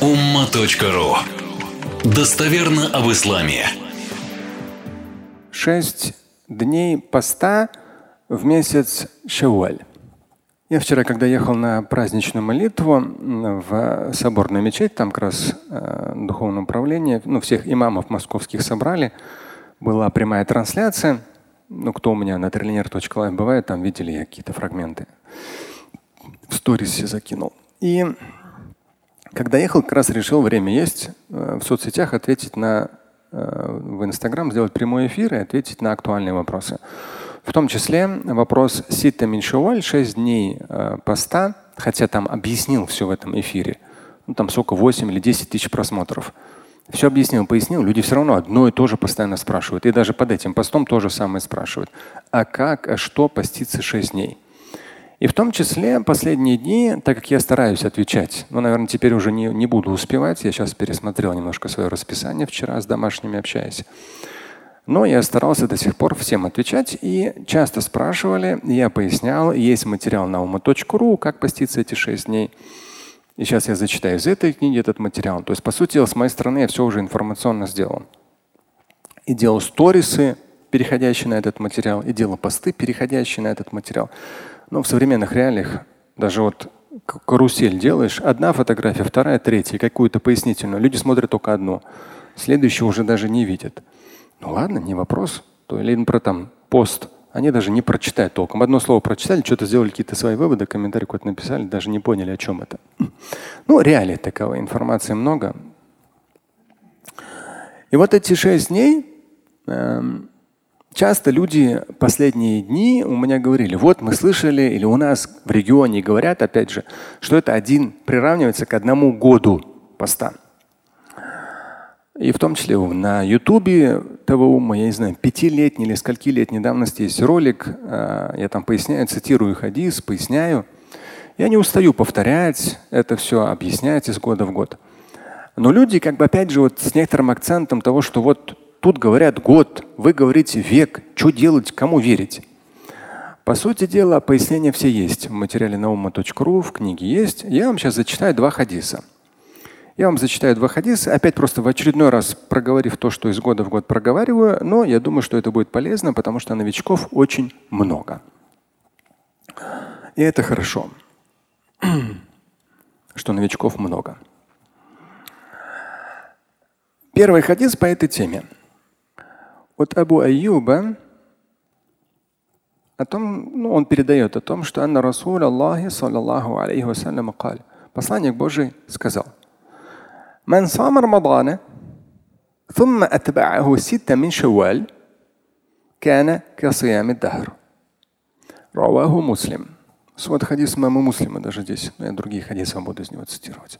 umma.ru Достоверно об исламе. Шесть дней поста в месяц Шауаль. Я вчера, когда ехал на праздничную молитву в соборную мечеть, там как раз э, духовное управление, ну, всех имамов московских собрали, была прямая трансляция. Ну, кто у меня на trillioner.live бывает, там видели я какие-то фрагменты. В сторисе закинул. И когда ехал, как раз решил, время есть, э, в соцсетях ответить на, э, в Инстаграм, сделать прямой эфир и ответить на актуальные вопросы. В том числе вопрос Сита Миншуваль, 6 дней э, поста, хотя там объяснил все в этом эфире. Ну, там сколько, 8 или 10 тысяч просмотров. Все объяснил, пояснил. Люди все равно одно и то же постоянно спрашивают. И даже под этим постом то же самое спрашивают. А как, а что поститься 6 дней? И в том числе последние дни, так как я стараюсь отвечать, но, наверное, теперь уже не, не буду успевать. Я сейчас пересмотрел немножко свое расписание вчера с домашними общаясь. Но я старался до сих пор всем отвечать и часто спрашивали, я пояснял, есть материал на ума.ру, как поститься эти шесть дней. И сейчас я зачитаю из этой книги этот материал. То есть, по сути, с моей стороны я все уже информационно сделал. И делал сторисы, переходящие на этот материал, и делал посты, переходящие на этот материал. Ну, в современных реалиях даже вот карусель делаешь, одна фотография, вторая, третья, какую-то пояснительную. Люди смотрят только одну. Следующую уже даже не видят. Ну ладно, не вопрос. То или про там пост. Они даже не прочитают толком. Одно слово прочитали, что-то сделали какие-то свои выводы, комментарий какой-то написали, даже не поняли, о чем это. Ну, реалии такова, информации много. И вот эти шесть дней эм, Часто люди последние дни у меня говорили, вот мы слышали, или у нас в регионе говорят, опять же, что это один приравнивается к одному году поста. И в том числе на Ютубе того ума, я не знаю, пятилетний или скольки лет недавности есть ролик, а, я там поясняю, цитирую хадис, поясняю. Я не устаю повторять это все, объяснять из года в год. Но люди как бы опять же вот с некоторым акцентом того, что вот Тут говорят год, вы говорите век. Что делать, кому верить? По сути дела, пояснения все есть. В материале nauма.ru, в книге есть. Я вам сейчас зачитаю два хадиса. Я вам зачитаю два хадиса, опять просто в очередной раз проговорив то, что из года в год проговариваю, но я думаю, что это будет полезно, потому что новичков очень много. И это хорошо, что новичков много. Первый хадис по этой теме. Вот Абу Аюба о том, ну, он передает о том, что Анна Расул Аллахи саллаллаху алейхи вассалям каль. Посланник Божий сказал, من صام رمضان ثم أتبعه ستة من شوال كان كصيام الدهر رواه مسلم Свод хадис мамы муслима даже здесь. Я другие хадисы буду из него цитировать.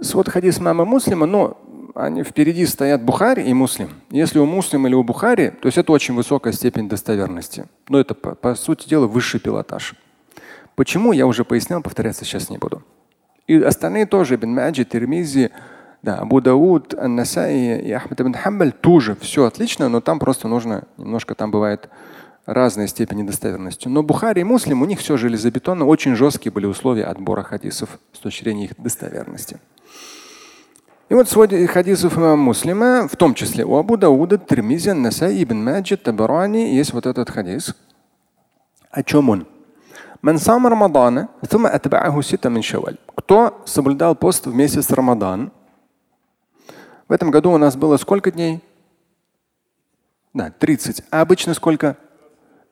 Свод хадис мамы муслима, но они впереди стоят Бухари и Муслим. Если у Муслима или у Бухари, то есть это очень высокая степень достоверности. Но это, по, по сути дела, высший пилотаж. Почему, я уже пояснял, повторяться сейчас не буду. И остальные тоже, Ибн Маджи, Тирмизи, да, Абу Дауд, Ан-Насаи и Ахмад ибн Хамбаль тоже все отлично, но там просто нужно, немножко там бывает разные степени достоверности. Но Бухари и Муслим, у них все железобетонно, очень жесткие были условия отбора хадисов с точки зрения их достоверности. И вот в хадисов имама Муслима, в том числе у Абу Дауда, Тирмизи, Насай, Ибн Маджид, Табарани, есть вот этот хадис. О чем он? Кто соблюдал пост в месяц Рамадан? В этом году у нас было сколько дней? Да, 30. А обычно сколько?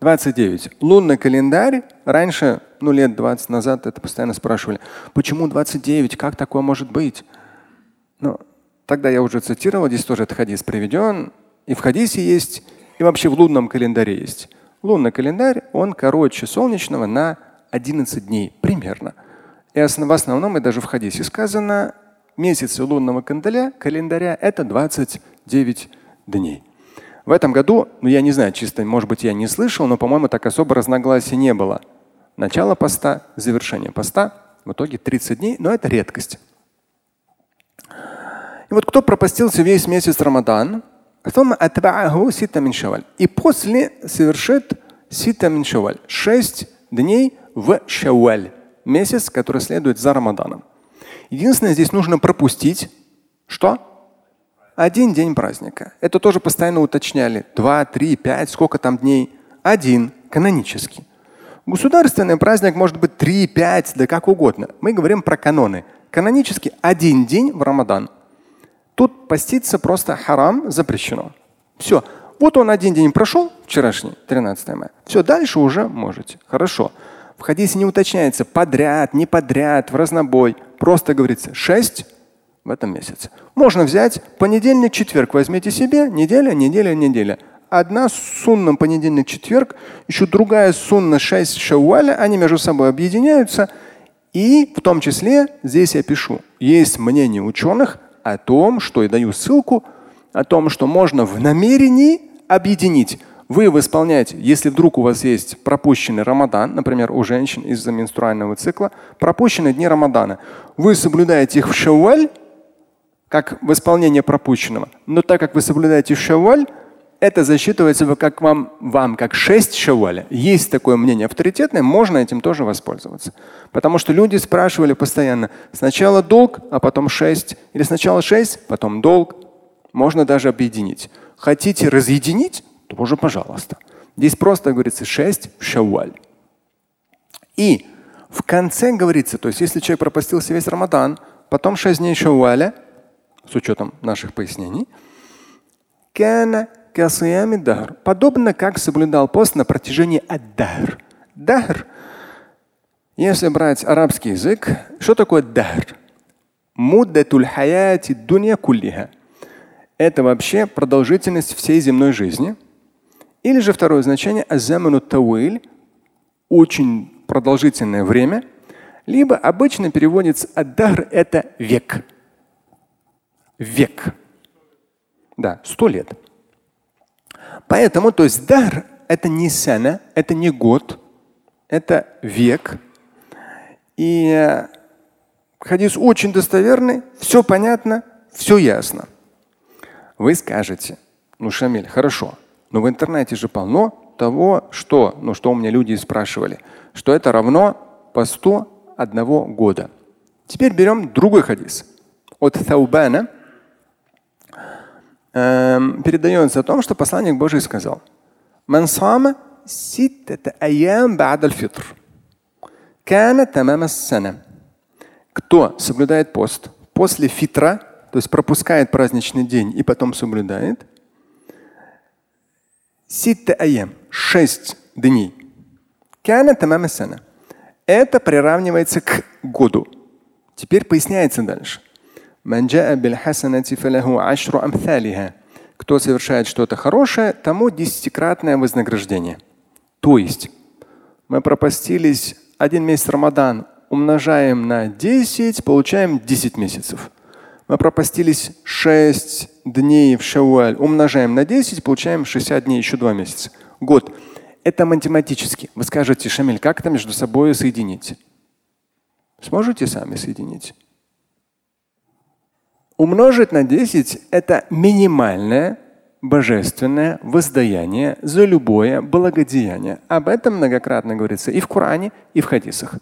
29. Лунный календарь, раньше, ну лет 20 назад это постоянно спрашивали, почему 29, как такое может быть? Ну, тогда я уже цитировал, здесь тоже этот хадис приведен. И в хадисе есть, и вообще в лунном календаре есть. Лунный календарь, он короче солнечного на 11 дней примерно. И в основном, и даже в хадисе сказано, месяцы лунного календаря, календаря это 29 дней. В этом году, ну я не знаю, чисто, может быть, я не слышал, но, по-моему, так особо разногласий не было. Начало поста, завершение поста, в итоге 30 дней, но это редкость. И вот кто пропастился весь месяц Рамадан, и после совершит сита мин. Шесть дней в шаваль. Месяц, который следует за Рамаданом. Единственное, здесь нужно пропустить что? Один день праздника. Это тоже постоянно уточняли. Два, три, пять, сколько там дней? Один, канонический. Государственный праздник может быть три, пять, да как угодно. Мы говорим про каноны. Канонически один день в Рамадан. Тут поститься просто харам запрещено. Все. Вот он один день прошел, вчерашний, 13 мая. Все, дальше уже можете. Хорошо. В хадисе не уточняется подряд, не подряд, в разнобой. Просто говорится шесть в этом месяце. Можно взять понедельник, четверг возьмите себе, неделя, неделя, неделя. Одна сунна понедельник, четверг, еще другая сунна 6 шауаля, они между собой объединяются. И в том числе здесь я пишу, есть мнение ученых о том, что я даю ссылку, о том, что можно в намерении объединить. Вы восполняете, если вдруг у вас есть пропущенный Рамадан, например, у женщин из-за менструального цикла, пропущенные дни Рамадана, вы соблюдаете их в шаваль, как восполнение пропущенного. Но так как вы соблюдаете шаваль, это засчитывается как вам, вам как шесть шаваля. Есть такое мнение авторитетное, можно этим тоже воспользоваться. Потому что люди спрашивали постоянно, сначала долг, а потом шесть, или сначала шесть, потом долг. Можно даже объединить. Хотите разъединить, тоже пожалуйста. Здесь просто говорится 6 шаваль. И в конце говорится, то есть если человек пропустился весь Рамадан, потом 6 дней шаваля, с учетом наших пояснений, подобно как соблюдал пост на протяжении аддахр. Дахр. Если брать арабский язык, что такое дахр? Муддатуль хаяти дунья куллиха. Это вообще продолжительность всей земной жизни. Или же второе значение азаману тауиль очень продолжительное время, либо обычно переводится аддахр это век. Век. Да, сто лет. Поэтому, то есть дар это не сана, это не год, это век. И э, хадис очень достоверный, все понятно, все ясно. Вы скажете, ну, Шамиль, хорошо, но в интернете же полно того, что, ну что у меня люди спрашивали, что это равно по 101 года. Теперь берем другой хадис. От Таубана передается о том, что посланник Божий сказал, кто соблюдает пост после фитра, то есть пропускает праздничный день и потом соблюдает. Шесть дней. Это приравнивается к году. Теперь поясняется дальше. Кто совершает что-то хорошее, тому десятикратное вознаграждение. То есть мы пропастились один месяц Рамадан, умножаем на 10, получаем 10 месяцев. Мы пропастились 6 дней в Шауаль, умножаем на 10, получаем 60 дней, еще 2 месяца. Год. Это математически. Вы скажете, Шамиль, как это между собой соединить? Сможете сами соединить? Умножить на 10 – это минимальное божественное воздаяние за любое благодеяние. Об этом многократно говорится и в Коране, и в хадисах.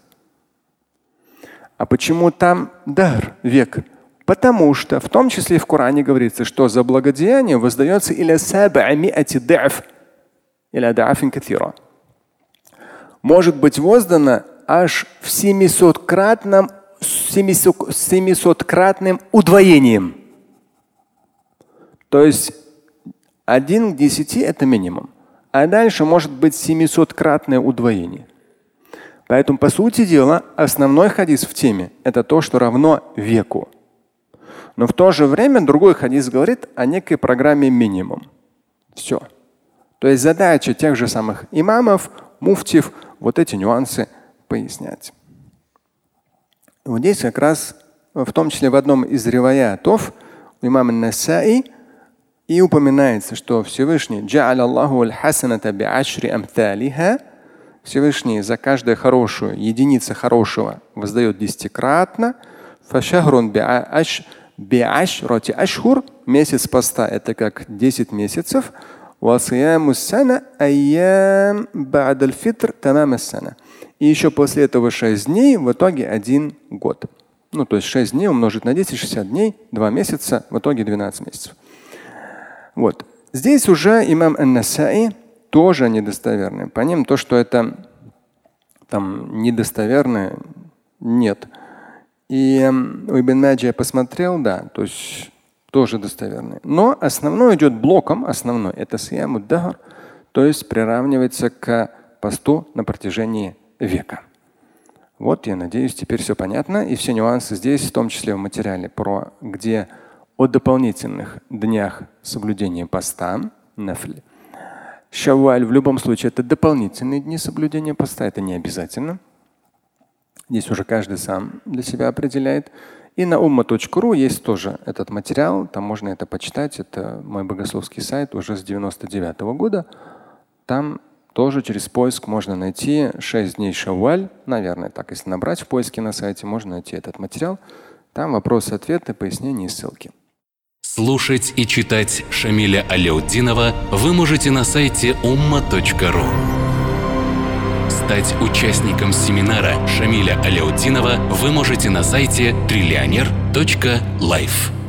А почему там дар, век? Потому что в том числе в Коране говорится, что за благодеяние воздается или или Может быть воздано аж в 700-кратном 700-кратным удвоением. То есть один к 10 это минимум. А дальше может быть 700-кратное удвоение. Поэтому, по сути дела, основной хадис в теме – это то, что равно веку. Но в то же время другой хадис говорит о некой программе минимум. Все. То есть задача тех же самых имамов, муфтив, вот эти нюансы пояснять. Вот здесь как раз, в том числе в одном из реваятов, у имама Насаи и упоминается, что Всевышний Всевышний за каждую хорошую единицу хорошего воздает десятикратно. Биашрати ашхур, месяц поста это как 10 месяцев. И еще после этого 6 дней, в итоге один год. Ну, то есть 6 дней умножить на 10, 60 дней, 2 месяца, в итоге 12 месяцев. Вот. Здесь уже имам Ан-Насаи тоже недостоверный. По ним то, что это там недостоверное, нет. И у Ибн Маджи я посмотрел, да, то есть тоже достоверный. Но основной идет блоком, основной это Сияму Дахар, то есть приравнивается к посту на протяжении века. Вот, я надеюсь, теперь все понятно. И все нюансы здесь, в том числе в материале, про где о дополнительных днях соблюдения поста, нафль. Шаваль в любом случае это дополнительные дни соблюдения поста, это не обязательно. Здесь уже каждый сам для себя определяет. И на umma.ru есть тоже этот материал, там можно это почитать. Это мой богословский сайт уже с 99 -го года. Там тоже через поиск можно найти 6 дней шаваль. Наверное, так, если набрать в поиске на сайте, можно найти этот материал. Там вопросы, ответы, пояснения и ссылки. Слушать и читать Шамиля Аляутдинова вы можете на сайте umma.ru. Стать участником семинара Шамиля Аляутдинова вы можете на сайте триллионер.life.